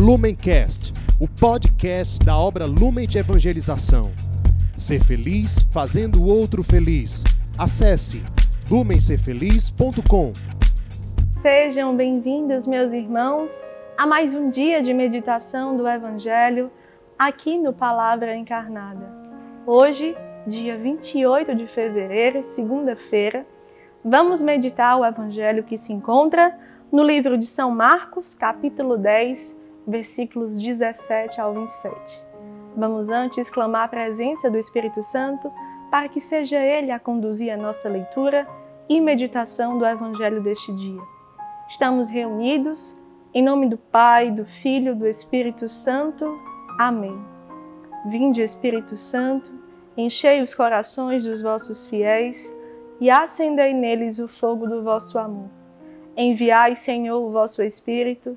Lumencast, o podcast da obra Lumen de Evangelização. Ser feliz fazendo o outro feliz. Acesse lumencerfeliz.com. Sejam bem-vindos, meus irmãos, a mais um dia de meditação do Evangelho aqui no Palavra Encarnada. Hoje, dia 28 de fevereiro, segunda-feira, vamos meditar o Evangelho que se encontra no livro de São Marcos, capítulo 10, versículos 17 ao 27. Vamos antes clamar a presença do Espírito Santo para que seja Ele a conduzir a nossa leitura e meditação do Evangelho deste dia. Estamos reunidos em nome do Pai, do Filho, do Espírito Santo. Amém. Vinde, Espírito Santo, enchei os corações dos vossos fiéis e acendei neles o fogo do vosso amor. Enviai, Senhor, o vosso Espírito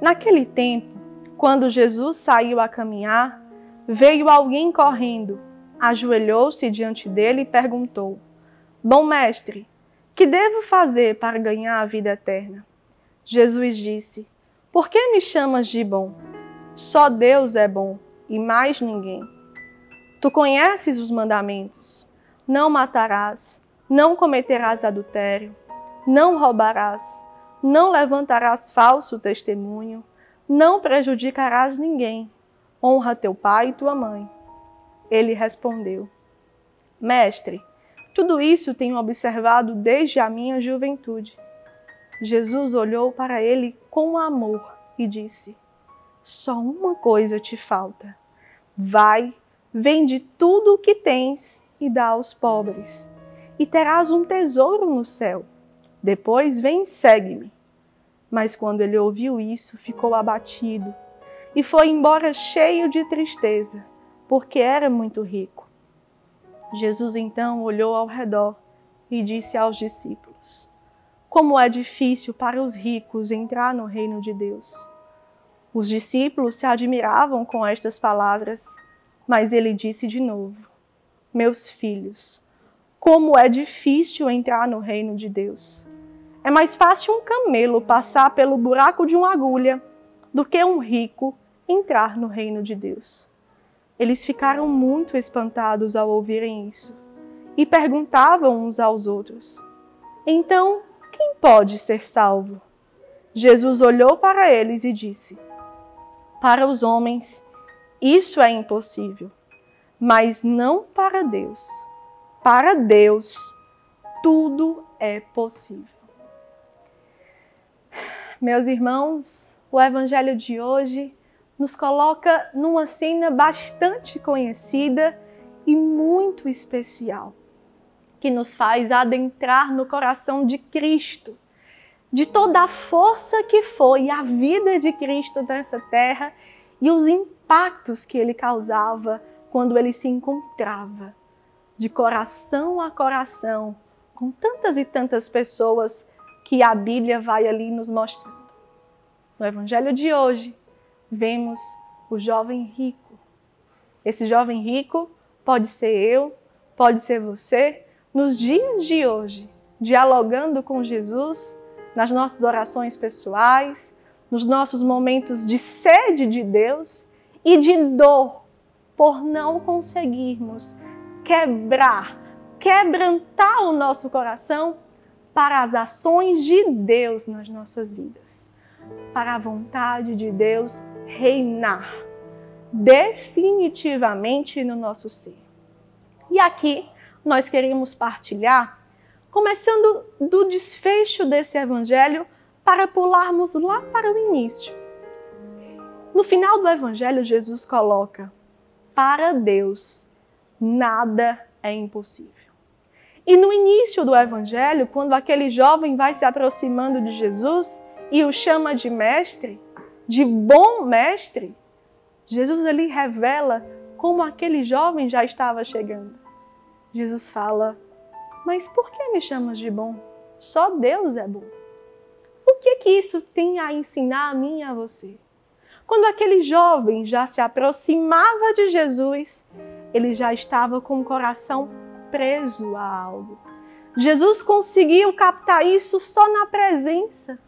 Naquele tempo, quando Jesus saiu a caminhar, veio alguém correndo, ajoelhou-se diante dele e perguntou: Bom mestre, que devo fazer para ganhar a vida eterna? Jesus disse: Por que me chamas de bom? Só Deus é bom e mais ninguém. Tu conheces os mandamentos: Não matarás, não cometerás adultério, não roubarás não levantarás falso testemunho, não prejudicarás ninguém. Honra teu pai e tua mãe. Ele respondeu: Mestre, tudo isso tenho observado desde a minha juventude. Jesus olhou para ele com amor e disse: Só uma coisa te falta. Vai, vende tudo o que tens e dá aos pobres, e terás um tesouro no céu depois vem e segue-me. Mas quando ele ouviu isso, ficou abatido e foi embora cheio de tristeza, porque era muito rico. Jesus então olhou ao redor e disse aos discípulos: Como é difícil para os ricos entrar no reino de Deus. Os discípulos se admiravam com estas palavras, mas ele disse de novo: Meus filhos, como é difícil entrar no reino de Deus. É mais fácil um camelo passar pelo buraco de uma agulha do que um rico entrar no reino de Deus. Eles ficaram muito espantados ao ouvirem isso e perguntavam uns aos outros: Então, quem pode ser salvo? Jesus olhou para eles e disse: Para os homens, isso é impossível, mas não para Deus. Para Deus, tudo é possível. Meus irmãos, o Evangelho de hoje nos coloca numa cena bastante conhecida e muito especial, que nos faz adentrar no coração de Cristo, de toda a força que foi a vida de Cristo nessa terra e os impactos que ele causava quando ele se encontrava de coração a coração com tantas e tantas pessoas que a Bíblia vai ali nos mostrando. No Evangelho de hoje, vemos o jovem rico. Esse jovem rico pode ser eu, pode ser você, nos dias de hoje, dialogando com Jesus, nas nossas orações pessoais, nos nossos momentos de sede de Deus e de dor por não conseguirmos quebrar, quebrantar o nosso coração para as ações de Deus nas nossas vidas, para a vontade de Deus reinar definitivamente no nosso ser. E aqui nós queremos partilhar, começando do desfecho desse evangelho, para pularmos lá para o início. No final do evangelho, Jesus coloca: para Deus nada é impossível. E no início do Evangelho, quando aquele jovem vai se aproximando de Jesus e o chama de mestre, de bom mestre, Jesus ali revela como aquele jovem já estava chegando. Jesus fala: Mas por que me chamas de bom? Só Deus é bom. O que que isso tem a ensinar a mim e a você? Quando aquele jovem já se aproximava de Jesus, ele já estava com o coração preso a algo. Jesus conseguiu captar isso só na presença.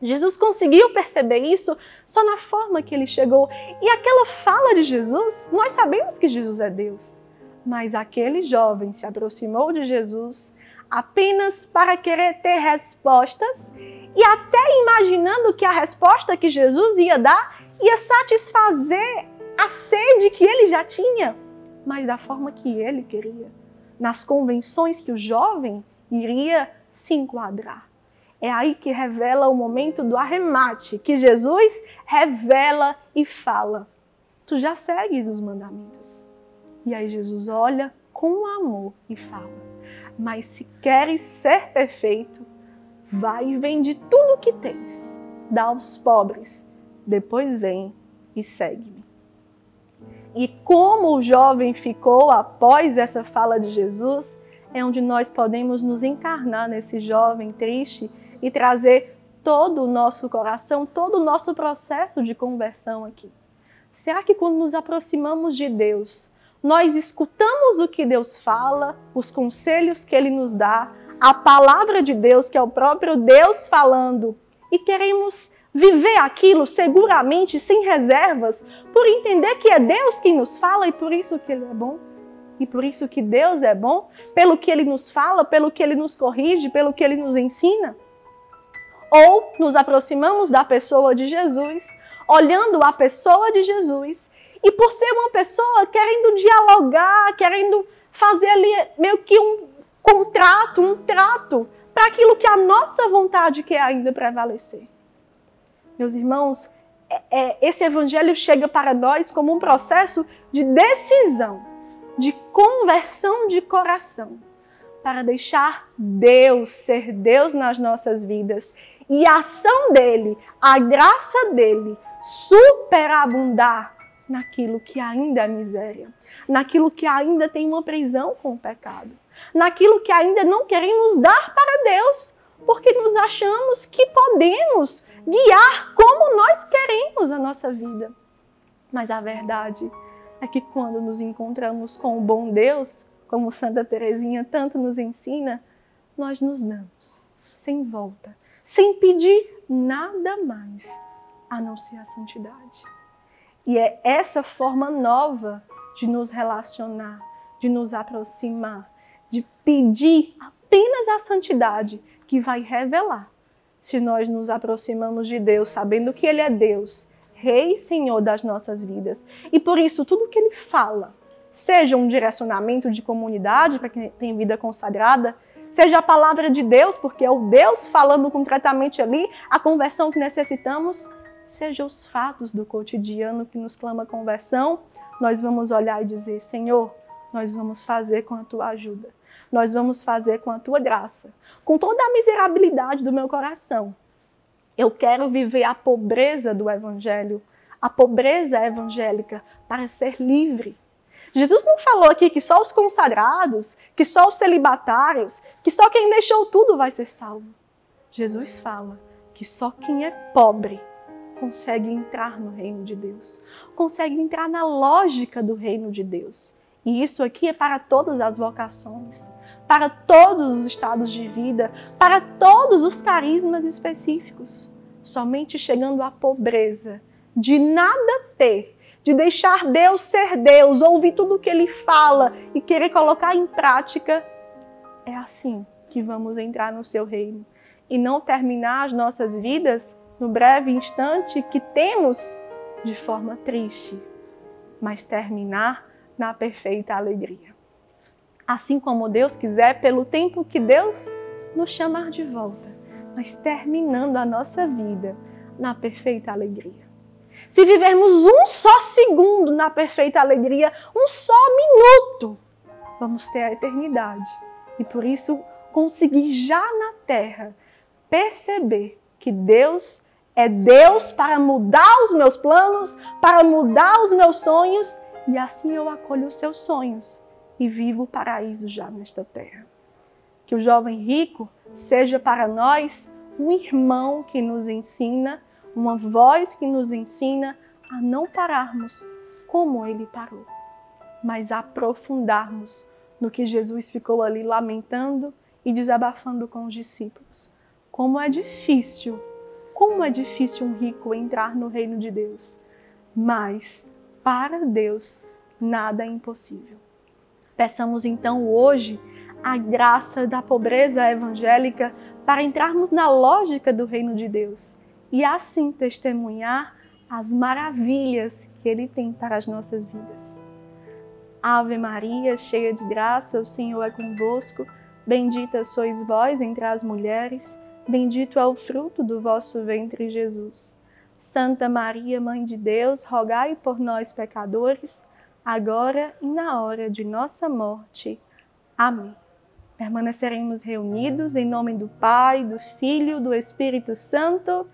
Jesus conseguiu perceber isso só na forma que ele chegou. E aquela fala de Jesus, nós sabemos que Jesus é Deus. Mas aquele jovem se aproximou de Jesus apenas para querer ter respostas e até imaginando que a resposta que Jesus ia dar ia satisfazer a sede que ele já tinha, mas da forma que ele queria, nas convenções que o jovem iria se enquadrar. É aí que revela o momento do arremate, que Jesus revela e fala: Tu já segues os mandamentos. E aí Jesus olha com amor e fala: Mas se queres ser perfeito, vai e vende tudo o que tens, dá aos pobres, depois vem e segue-me. E como o jovem ficou após essa fala de Jesus, é onde nós podemos nos encarnar nesse jovem triste e trazer todo o nosso coração, todo o nosso processo de conversão aqui. Será que quando nos aproximamos de Deus, nós escutamos o que Deus fala, os conselhos que Ele nos dá, a palavra de Deus, que é o próprio Deus falando, e queremos viver aquilo seguramente, sem reservas, por entender que é Deus quem nos fala e por isso que Ele é bom? E por isso que Deus é bom? Pelo que Ele nos fala, pelo que Ele nos corrige, pelo que Ele nos ensina? Ou nos aproximamos da pessoa de Jesus, olhando a pessoa de Jesus, e por ser uma pessoa querendo dialogar, querendo fazer ali meio que um contrato, um trato, para aquilo que a nossa vontade quer ainda prevalecer. Meus irmãos, é, é, esse evangelho chega para nós como um processo de decisão, de conversão de coração, para deixar Deus ser Deus nas nossas vidas. E a ação dele, a graça dele, superabundar naquilo que ainda é miséria, naquilo que ainda tem uma prisão com o pecado, naquilo que ainda não queremos dar para Deus, porque nos achamos que podemos guiar como nós queremos a nossa vida. Mas a verdade é que quando nos encontramos com o bom Deus, como Santa Teresinha tanto nos ensina, nós nos damos sem volta sem pedir nada mais a não ser a santidade. E é essa forma nova de nos relacionar, de nos aproximar, de pedir apenas a santidade que vai revelar se nós nos aproximamos de Deus, sabendo que Ele é Deus, Rei e Senhor das nossas vidas. E por isso, tudo que Ele fala, seja um direcionamento de comunidade para quem tem vida consagrada, seja a palavra de Deus, porque é o Deus falando concretamente ali, a conversão que necessitamos, seja os fatos do cotidiano que nos clama conversão, nós vamos olhar e dizer: Senhor, nós vamos fazer com a tua ajuda, nós vamos fazer com a tua graça, com toda a miserabilidade do meu coração. Eu quero viver a pobreza do Evangelho, a pobreza evangélica, para ser livre Jesus não falou aqui que só os consagrados, que só os celibatários, que só quem deixou tudo vai ser salvo. Jesus fala que só quem é pobre consegue entrar no reino de Deus, consegue entrar na lógica do reino de Deus. E isso aqui é para todas as vocações, para todos os estados de vida, para todos os carismas específicos. Somente chegando à pobreza de nada ter de deixar Deus ser Deus, ouvir tudo o que Ele fala e querer colocar em prática, é assim que vamos entrar no seu reino. E não terminar as nossas vidas no breve instante que temos de forma triste, mas terminar na perfeita alegria. Assim como Deus quiser, pelo tempo que Deus nos chamar de volta, mas terminando a nossa vida na perfeita alegria. Se vivermos um só segundo na perfeita alegria, um só minuto, vamos ter a eternidade. E por isso conseguir já na terra perceber que Deus É Deus para mudar os meus planos, para mudar os meus sonhos, e assim eu acolho os seus sonhos e vivo o paraíso já nesta terra. Que o jovem rico seja para nós um irmão que nos ensina, uma voz que nos ensina a não pararmos como ele parou, mas aprofundarmos no que Jesus ficou ali lamentando e desabafando com os discípulos. Como é difícil, como é difícil um rico entrar no reino de Deus. Mas para Deus nada é impossível. Peçamos então hoje a graça da pobreza evangélica para entrarmos na lógica do reino de Deus e assim testemunhar as maravilhas que Ele tem para as nossas vidas. Ave Maria, cheia de graça, o Senhor é convosco. Bendita sois vós entre as mulheres, bendito é o fruto do vosso ventre, Jesus. Santa Maria, Mãe de Deus, rogai por nós, pecadores, agora e na hora de nossa morte. Amém. Permaneceremos reunidos em nome do Pai, do Filho, do Espírito Santo.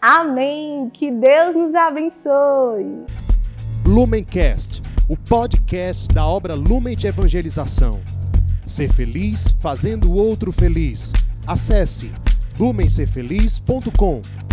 Amém. Que Deus nos abençoe. Lumencast, o podcast da obra Lumen de Evangelização. Ser feliz fazendo o outro feliz. Acesse lumencerfeliz.com.